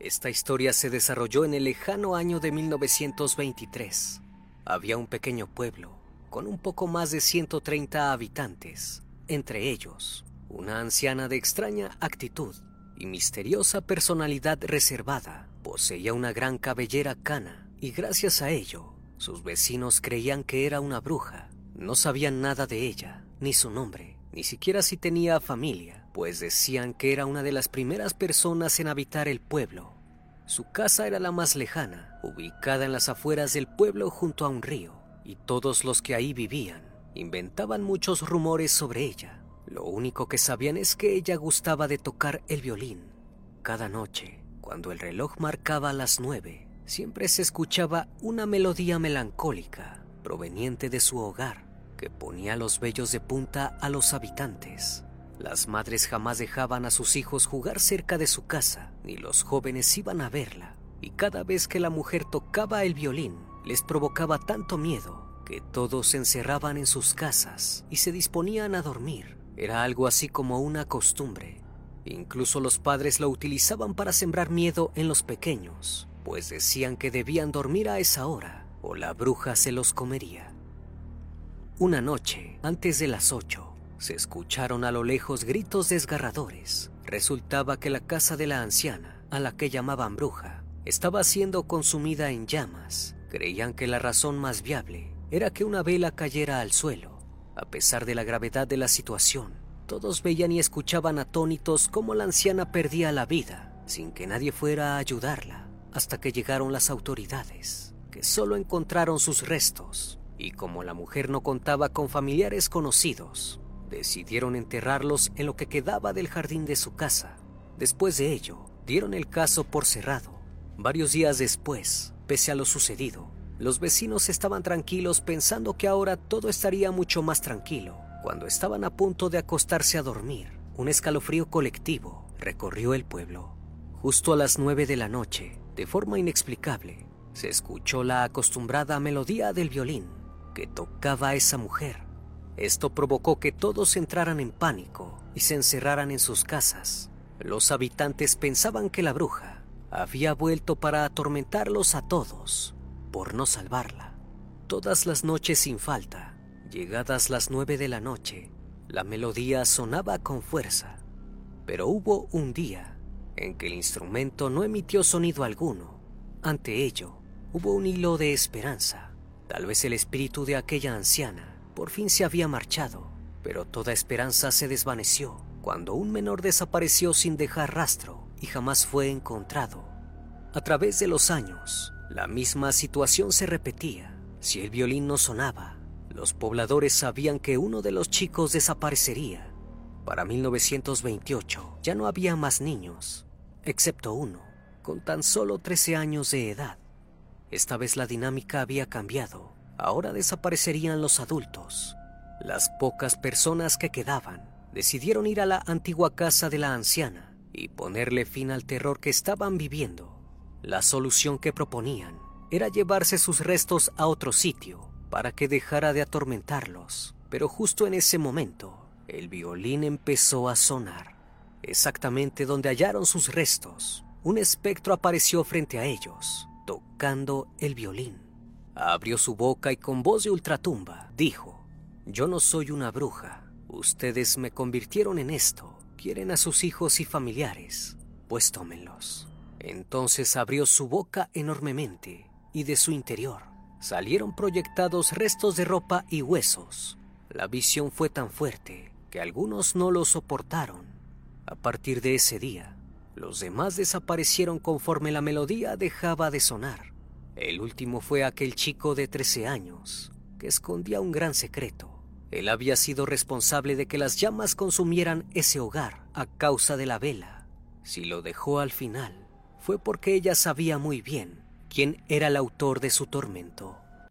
Esta historia se desarrolló en el lejano año de 1923. Había un pequeño pueblo con un poco más de 130 habitantes, entre ellos una anciana de extraña actitud y misteriosa personalidad reservada. Poseía una gran cabellera cana y gracias a ello sus vecinos creían que era una bruja. No sabían nada de ella, ni su nombre, ni siquiera si tenía familia, pues decían que era una de las primeras personas en habitar el pueblo. Su casa era la más lejana, ubicada en las afueras del pueblo junto a un río, y todos los que ahí vivían inventaban muchos rumores sobre ella. Lo único que sabían es que ella gustaba de tocar el violín. Cada noche, cuando el reloj marcaba las nueve, siempre se escuchaba una melodía melancólica proveniente de su hogar que ponía los vellos de punta a los habitantes. Las madres jamás dejaban a sus hijos jugar cerca de su casa, ni los jóvenes iban a verla, y cada vez que la mujer tocaba el violín, les provocaba tanto miedo que todos se encerraban en sus casas y se disponían a dormir. Era algo así como una costumbre. Incluso los padres lo utilizaban para sembrar miedo en los pequeños, pues decían que debían dormir a esa hora o la bruja se los comería. Una noche, antes de las ocho, se escucharon a lo lejos gritos desgarradores. Resultaba que la casa de la anciana, a la que llamaban bruja, estaba siendo consumida en llamas. Creían que la razón más viable era que una vela cayera al suelo. A pesar de la gravedad de la situación, todos veían y escuchaban atónitos cómo la anciana perdía la vida, sin que nadie fuera a ayudarla, hasta que llegaron las autoridades, que solo encontraron sus restos y como la mujer no contaba con familiares conocidos, decidieron enterrarlos en lo que quedaba del jardín de su casa. Después de ello, dieron el caso por cerrado. Varios días después, pese a lo sucedido, los vecinos estaban tranquilos pensando que ahora todo estaría mucho más tranquilo. Cuando estaban a punto de acostarse a dormir, un escalofrío colectivo recorrió el pueblo. Justo a las nueve de la noche, de forma inexplicable, se escuchó la acostumbrada melodía del violín que tocaba a esa mujer. Esto provocó que todos entraran en pánico y se encerraran en sus casas. Los habitantes pensaban que la bruja había vuelto para atormentarlos a todos por no salvarla. Todas las noches sin falta, llegadas las nueve de la noche, la melodía sonaba con fuerza. Pero hubo un día en que el instrumento no emitió sonido alguno. Ante ello, hubo un hilo de esperanza. Tal vez el espíritu de aquella anciana por fin se había marchado, pero toda esperanza se desvaneció cuando un menor desapareció sin dejar rastro y jamás fue encontrado. A través de los años, la misma situación se repetía. Si el violín no sonaba, los pobladores sabían que uno de los chicos desaparecería. Para 1928 ya no había más niños, excepto uno, con tan solo 13 años de edad. Esta vez la dinámica había cambiado. Ahora desaparecerían los adultos. Las pocas personas que quedaban decidieron ir a la antigua casa de la anciana y ponerle fin al terror que estaban viviendo. La solución que proponían era llevarse sus restos a otro sitio para que dejara de atormentarlos. Pero justo en ese momento, el violín empezó a sonar. Exactamente donde hallaron sus restos, un espectro apareció frente a ellos tocando el violín. Abrió su boca y con voz de ultratumba dijo, Yo no soy una bruja, ustedes me convirtieron en esto, quieren a sus hijos y familiares, pues tómenlos. Entonces abrió su boca enormemente y de su interior salieron proyectados restos de ropa y huesos. La visión fue tan fuerte que algunos no lo soportaron. A partir de ese día, los demás desaparecieron conforme la melodía dejaba de sonar. El último fue aquel chico de 13 años, que escondía un gran secreto. Él había sido responsable de que las llamas consumieran ese hogar a causa de la vela. Si lo dejó al final, fue porque ella sabía muy bien quién era el autor de su tormento.